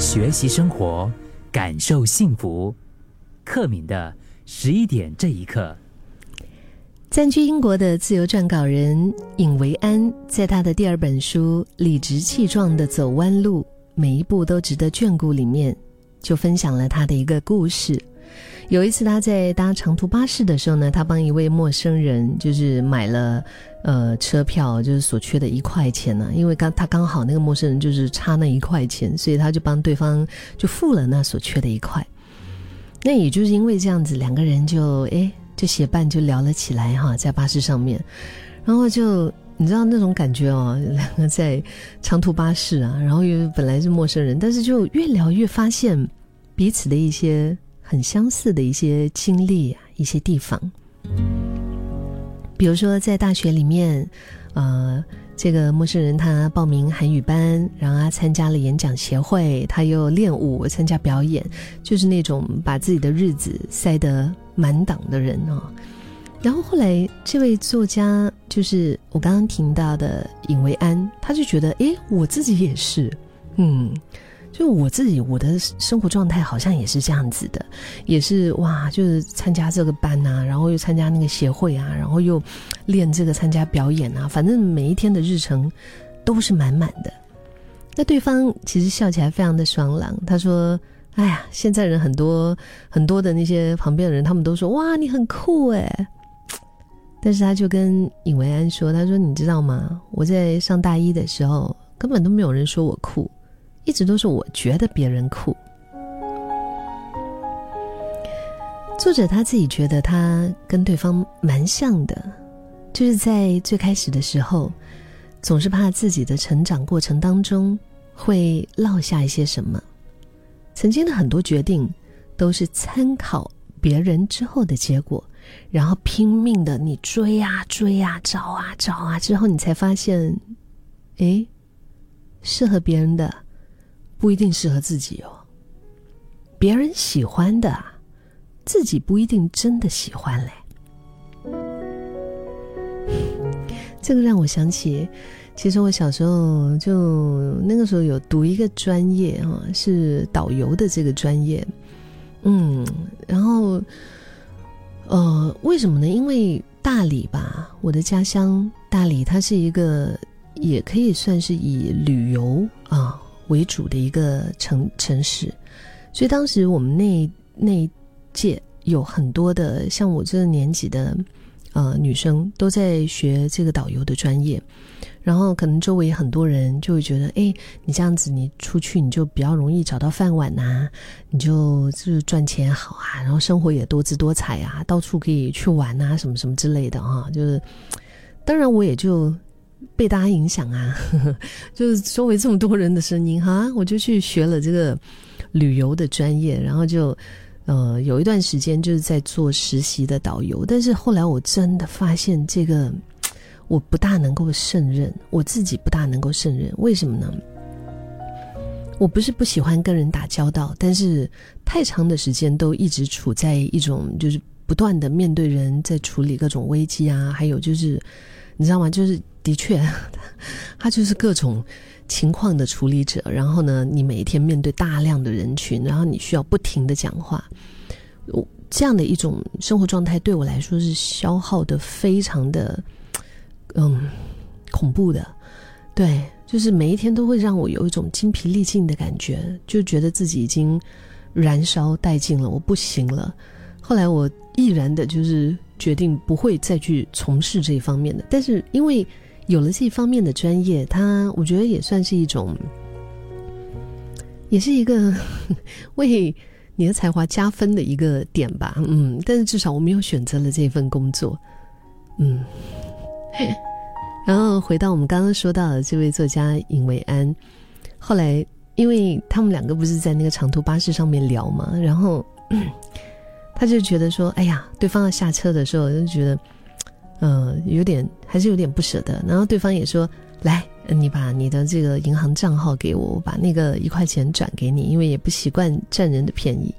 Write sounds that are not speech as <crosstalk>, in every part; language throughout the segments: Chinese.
学习生活，感受幸福。克敏的十一点这一刻，暂居英国的自由撰稿人尹维安，在他的第二本书《理直气壮的走弯路，每一步都值得眷顾》里面，就分享了他的一个故事。有一次，他在搭长途巴士的时候呢，他帮一位陌生人就是买了呃车票，就是所缺的一块钱呢。因为刚他刚好那个陌生人就是差那一块钱，所以他就帮对方就付了那所缺的一块。那也就是因为这样子，两个人就哎就结伴就聊了起来哈，在巴士上面，然后就你知道那种感觉哦，两个在长途巴士啊，然后又本来是陌生人，但是就越聊越发现彼此的一些。很相似的一些经历啊，一些地方，比如说在大学里面，呃，这个陌生人他报名韩语班，然后他参加了演讲协会，他又练舞参加表演，就是那种把自己的日子塞得满档的人哦。然后后来这位作家，就是我刚刚听到的尹维安，他就觉得，哎，我自己也是，嗯。就我自己，我的生活状态好像也是这样子的，也是哇，就是参加这个班啊，然后又参加那个协会啊，然后又练这个参加表演啊，反正每一天的日程都是满满的。那对方其实笑起来非常的爽朗，他说：“哎呀，现在人很多很多的那些旁边的人，他们都说哇，你很酷哎。”但是他就跟尹维安说：“他说你知道吗？我在上大一的时候，根本都没有人说我酷。”一直都是我觉得别人酷。作者他自己觉得他跟对方蛮像的，就是在最开始的时候，总是怕自己的成长过程当中会落下一些什么。曾经的很多决定都是参考别人之后的结果，然后拼命的你追啊追啊找啊找啊，之后你才发现，哎，适合别人的。不一定适合自己哦，别人喜欢的，自己不一定真的喜欢嘞。这个让我想起，其实我小时候就那个时候有读一个专业啊，是导游的这个专业。嗯，然后，呃，为什么呢？因为大理吧，我的家乡大理，它是一个也可以算是以旅游啊。为主的一个城城市，所以当时我们那那届有很多的像我这个年纪的呃女生都在学这个导游的专业，然后可能周围很多人就会觉得，哎，你这样子你出去你就比较容易找到饭碗呐，你就就是赚钱好啊，然后生活也多姿多彩啊，到处可以去玩啊，什么什么之类的哈，就是当然我也就。被大家影响啊，<laughs> 就是周围这么多人的声音哈，我就去学了这个旅游的专业，然后就呃有一段时间就是在做实习的导游，但是后来我真的发现这个我不大能够胜任，我自己不大能够胜任，为什么呢？我不是不喜欢跟人打交道，但是太长的时间都一直处在一种就是不断的面对人，在处理各种危机啊，还有就是你知道吗？就是。的确，<laughs> 他就是各种情况的处理者。然后呢，你每一天面对大量的人群，然后你需要不停的讲话。我这样的一种生活状态对我来说是消耗的非常的，嗯，恐怖的。对，就是每一天都会让我有一种精疲力尽的感觉，就觉得自己已经燃烧殆尽了，我不行了。后来我毅然的就是决定不会再去从事这一方面的，但是因为。有了这方面的专业，它我觉得也算是一种，也是一个 <laughs> 为你的才华加分的一个点吧。嗯，但是至少我们又选择了这份工作。嗯，<laughs> 然后回到我们刚刚说到的这位作家尹维安，后来因为他们两个不是在那个长途巴士上面聊嘛，然后他就觉得说：“哎呀，对方要下车的时候，就觉得。”嗯，有点还是有点不舍得。然后对方也说：“来，你把你的这个银行账号给我，我把那个一块钱转给你，因为也不习惯占人的便宜。”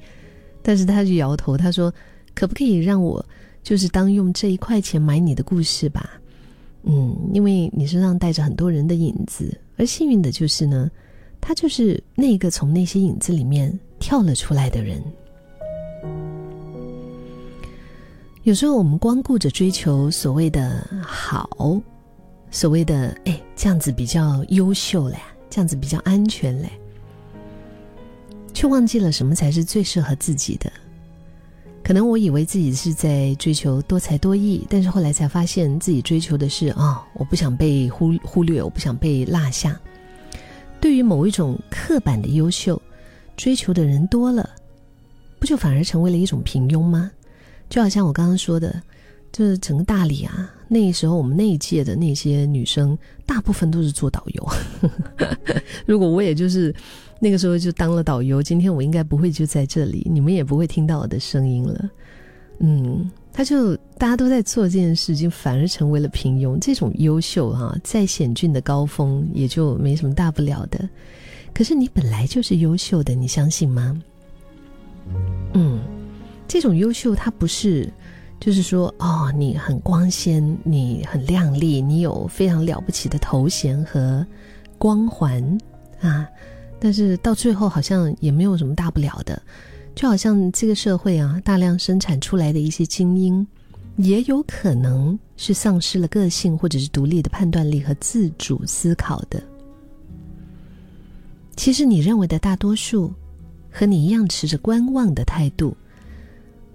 但是他就摇头，他说：“可不可以让我就是当用这一块钱买你的故事吧？嗯，因为你身上带着很多人的影子，而幸运的就是呢，他就是那个从那些影子里面跳了出来的人。有时候我们光顾着追求所谓的好，所谓的哎这样子比较优秀嘞，这样子比较安全嘞，却忘记了什么才是最适合自己的。可能我以为自己是在追求多才多艺，但是后来才发现自己追求的是啊，我不想被忽忽略，我不想被落下。对于某一种刻板的优秀，追求的人多了，不就反而成为了一种平庸吗？就好像我刚刚说的，就是整个大理啊，那时候我们那一届的那些女生，大部分都是做导游。<laughs> 如果我也就是那个时候就当了导游，今天我应该不会就在这里，你们也不会听到我的声音了。嗯。他就大家都在做这件事情，反而成为了平庸。这种优秀哈，再险峻的高峰也就没什么大不了的。可是你本来就是优秀的，你相信吗？嗯，这种优秀它不是，就是说哦，你很光鲜，你很亮丽，你有非常了不起的头衔和光环啊，但是到最后好像也没有什么大不了的。就好像这个社会啊，大量生产出来的一些精英，也有可能是丧失了个性，或者是独立的判断力和自主思考的。其实你认为的大多数，和你一样持着观望的态度，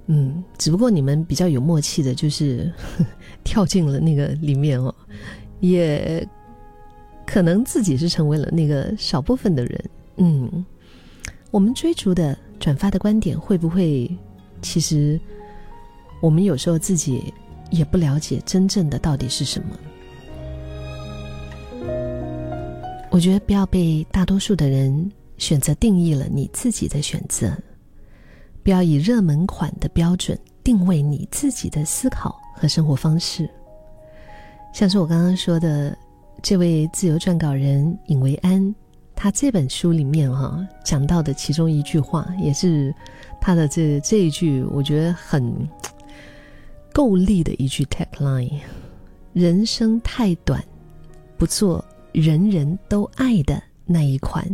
嗯，只不过你们比较有默契的，就是 <laughs> 跳进了那个里面哦，也可能自己是成为了那个少部分的人。嗯，我们追逐的。转发的观点会不会？其实我们有时候自己也不了解真正的到底是什么。我觉得不要被大多数的人选择定义了你自己的选择，不要以热门款的标准定位你自己的思考和生活方式。像是我刚刚说的这位自由撰稿人尹维安。他这本书里面哈讲到的其中一句话，也是他的这这一句，我觉得很够力的一句 tagline：人生太短，不做人人都爱的那一款。